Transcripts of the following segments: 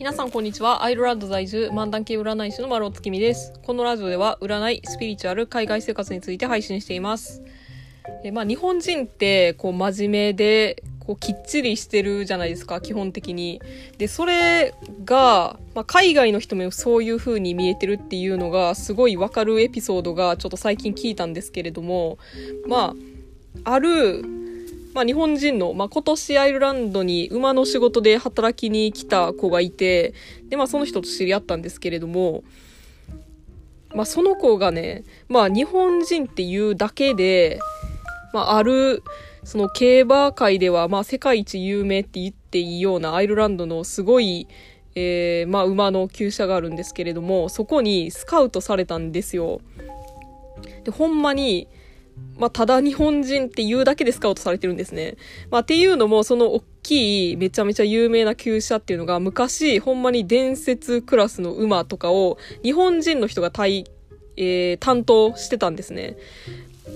皆さんこんにちは。アイルランド在住、漫談系占い師の丸尾月見です。このラジオでは占い、スピリチュアル、海外生活について配信しています。えまあ日本人ってこう真面目でこうきっちりしてるじゃないですか、基本的に。で、それが、まあ、海外の人もそういう風に見えてるっていうのがすごいわかるエピソードがちょっと最近聞いたんですけれども、まあ、あるまあ、日本人の、まあ、今年アイルランドに馬の仕事で働きに来た子がいて、で、まあ、その人と知り合ったんですけれども、まあ、その子がね、まあ、日本人っていうだけで、まあ、ある、その競馬界では、まあ、世界一有名って言っていいようなアイルランドのすごい、えー、まあ、馬の厩舎があるんですけれども、そこにスカウトされたんですよ。で、ほんまに、まあ、ただ日本人っていうだけでスカウトされてるんですね。まあ、っていうのも、その大きい、めちゃめちゃ有名な厩舎っていうのが、昔、ほんまに伝説クラスの馬とかを、日本人の人が対、えー、担当してたんですね。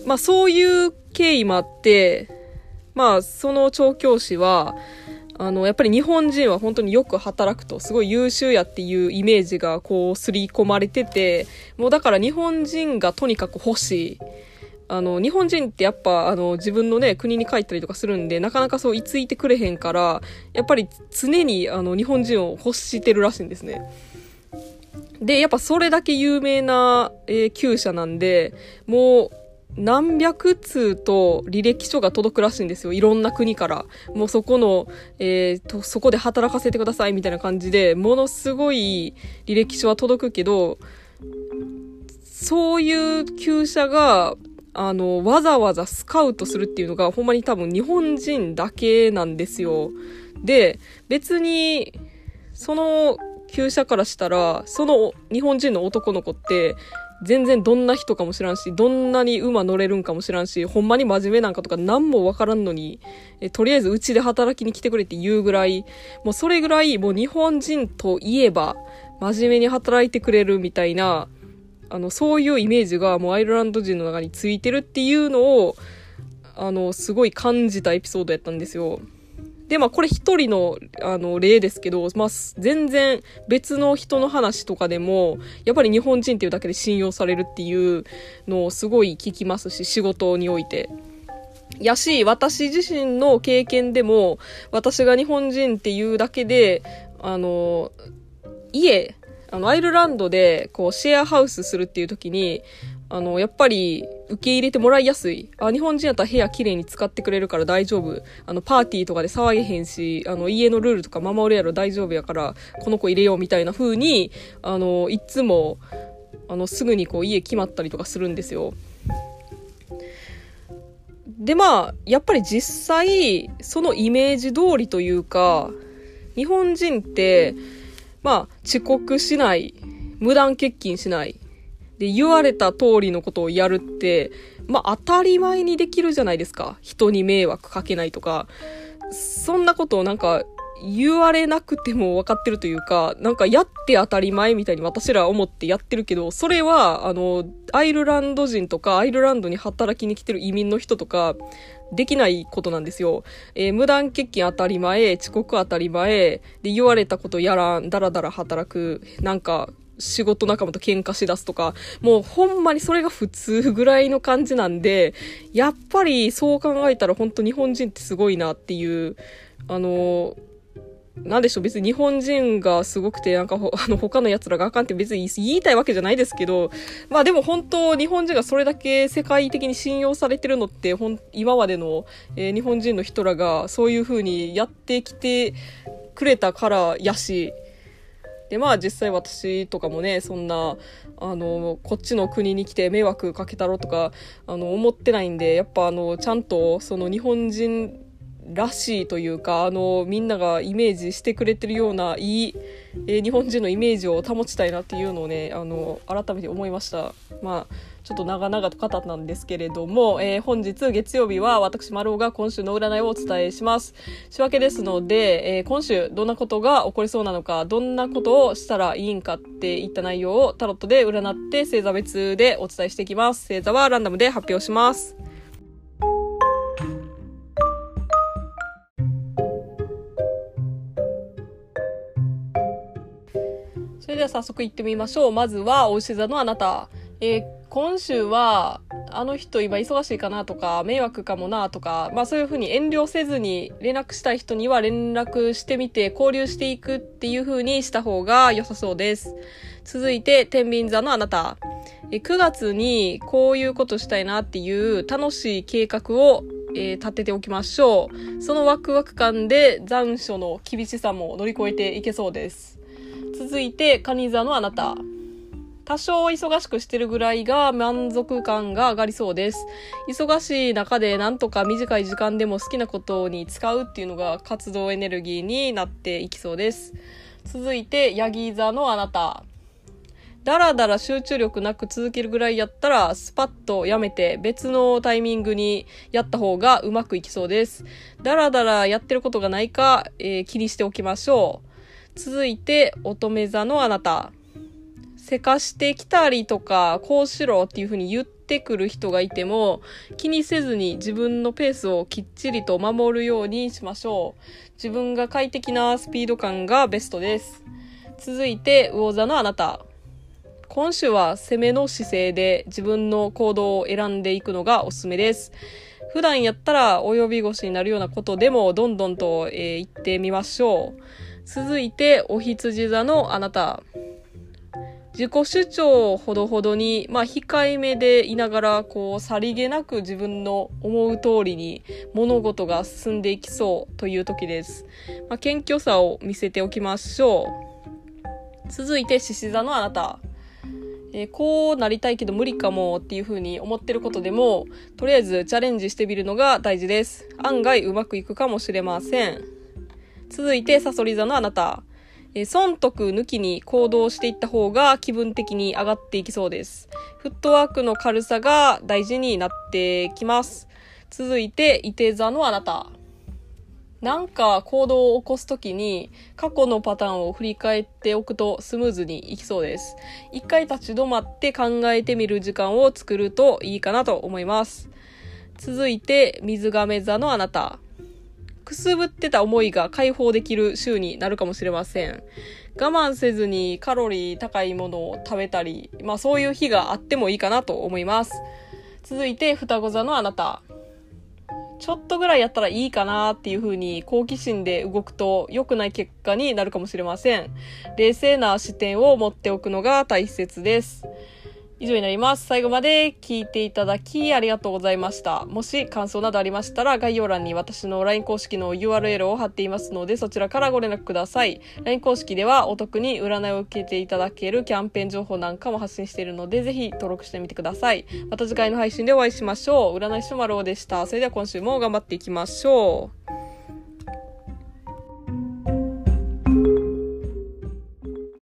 まあ、そういう経緯もあって、まあ、その調教師は、あの、やっぱり日本人は本当によく働くと、すごい優秀やっていうイメージがこう、刷り込まれてて、もうだから日本人がとにかく欲しい。あの、日本人ってやっぱ、あの、自分のね、国に帰ったりとかするんで、なかなかそう、居ついてくれへんから、やっぱり常に、あの、日本人を欲してるらしいんですね。で、やっぱそれだけ有名な、えー、厩舎なんで、もう、何百通と履歴書が届くらしいんですよ。いろんな国から。もうそこの、えー、と、そこで働かせてくださいみたいな感じで、ものすごい履歴書は届くけど、そういう厩舎が、あの、わざわざスカウトするっていうのが、ほんまに多分日本人だけなんですよ。で、別に、その厩舎からしたら、その日本人の男の子って、全然どんな人かもしらんし、どんなに馬乗れるんかもしらんし、ほんまに真面目なんかとか何もわからんのに、えとりあえずうちで働きに来てくれって言うぐらい、もうそれぐらいもう日本人といえば真面目に働いてくれるみたいな、あの、そういうイメージがもうアイルランド人の中についてるっていうのを、あの、すごい感じたエピソードやったんですよ。で、まあこれ一人の、あの、例ですけど、まあ全然別の人の話とかでも、やっぱり日本人っていうだけで信用されるっていうのをすごい聞きますし、仕事において。やし、私自身の経験でも、私が日本人っていうだけで、あの、家、あの、アイルランドで、こう、シェアハウスするっていう時に、あの、やっぱり、受け入れてもらいやすい。あ、日本人やったら部屋綺麗に使ってくれるから大丈夫。あの、パーティーとかで騒げへんし、あの、家のルールとか守るやろ大丈夫やから、この子入れようみたいな風に、あの、いつも、あの、すぐにこう、家決まったりとかするんですよ。で、まあ、やっぱり実際、そのイメージ通りというか、日本人って、まあ、遅刻しない、無断欠勤しない。で、言われた通りのことをやるって、まあ、当たり前にできるじゃないですか。人に迷惑かけないとか。そんなことをなんか、言われなくても分かってるというか、なんかやって当たり前みたいに私ら思ってやってるけど、それは、あの、アイルランド人とか、アイルランドに働きに来てる移民の人とか、できないことなんですよ。えー、無断欠勤当たり前、遅刻当たり前、で、言われたことやらん、だらだら働く、なんか、仕事仲間と喧嘩しだすとか、もうほんまにそれが普通ぐらいの感じなんで、やっぱりそう考えたら本当日本人ってすごいなっていう、あのなんでしょう、別に日本人がすごくて、なんかあの、他の奴らがあかんって別に言いたいわけじゃないですけど、まあでも本当、日本人がそれだけ世界的に信用されてるのって、ほん、今までの、えー、日本人の人らがそういう風にやってきてくれたからやし、で、まあ実際私とかもね、そんな、あの、こっちの国に来て迷惑かけたろとか、あの、思ってないんで、やっぱあの、ちゃんと、その日本人らしいというか、あの、みんながイメージしてくれてるような、いい、えー、日本人のイメージを保ちたいなっていうのをね、あの、改めて思いました。まあ、ちょっと長々と語ったんですけれども、えー、本日月曜日は私丸尾が今週の占いをお伝えします。仕分けですので、えー、今週どんなことが起こりそうなのか、どんなことをしたらいいんかっていった内容をタロットで占って星座別でお伝えしていきます。星座はランダムで発表します。早速行ってみましょう。まずは、お牛座のあなた。えー、今週は、あの人今忙しいかなとか、迷惑かもなとか、まあそういうふうに遠慮せずに連絡したい人には連絡してみて交流していくっていうふうにした方が良さそうです。続いて、天秤座のあなた。え9月にこういうことしたいなっていう楽しい計画を、えー、立てておきましょう。そのワクワク感で残暑の厳しさも乗り越えていけそうです。続いて、蟹座のあなた。多少忙しくしてるぐらいが満足感が上がりそうです。忙しい中でなんとか短い時間でも好きなことに使うっていうのが活動エネルギーになっていきそうです。続いて、ヤギ座のあなた。だらだら集中力なく続けるぐらいやったら、スパッとやめて別のタイミングにやった方がうまくいきそうです。だらだらやってることがないか、えー、気にしておきましょう。続いて、乙女座のあなた。せかしてきたりとか、こうしろっていうふうに言ってくる人がいても、気にせずに自分のペースをきっちりと守るようにしましょう。自分が快適なスピード感がベストです。続いて、魚座のあなた。今週は攻めの姿勢で自分の行動を選んでいくのがおすすめです。普段やったら及び腰になるようなことでもどんどんと、えー、言ってみましょう。続いて、お羊座のあなた。自己主張ほどほどに、まあ、控えめでいながら、こう、さりげなく自分の思う通りに物事が進んでいきそうという時です。まあ、謙虚さを見せておきましょう。続いて、獅子座のあなた。えー、こうなりたいけど無理かもっていう風に思ってることでも、とりあえずチャレンジしてみるのが大事です。案外うまくいくかもしれません。続いて、サソリ座のあなた。え、損得抜きに行動していった方が気分的に上がっていきそうです。フットワークの軽さが大事になってきます。続いて、伊手座のあなた。なんか行動を起こすときに過去のパターンを振り返っておくとスムーズにいきそうです。一回立ち止まって考えてみる時間を作るといいかなと思います。続いて、水亀座のあなた。くすぶってた思いが解放できる週になるかもしれません。我慢せずにカロリー高いものを食べたり、まあそういう日があってもいいかなと思います。続いて、双子座のあなた。ちょっとぐらいやったらいいかなっていう風に好奇心で動くと良くない結果になるかもしれません。冷静な視点を持っておくのが大切です。以上になります。最後まで聞いていただきありがとうございました。もし感想などありましたら概要欄に私の LINE 公式の URL を貼っていますのでそちらからご連絡ください。LINE 公式ではお得に占いを受けていただけるキャンペーン情報なんかも発信しているのでぜひ登録してみてください。また次回の配信でお会いしましょう。占い師丸尾でした。それでは今週も頑張っていきましょう。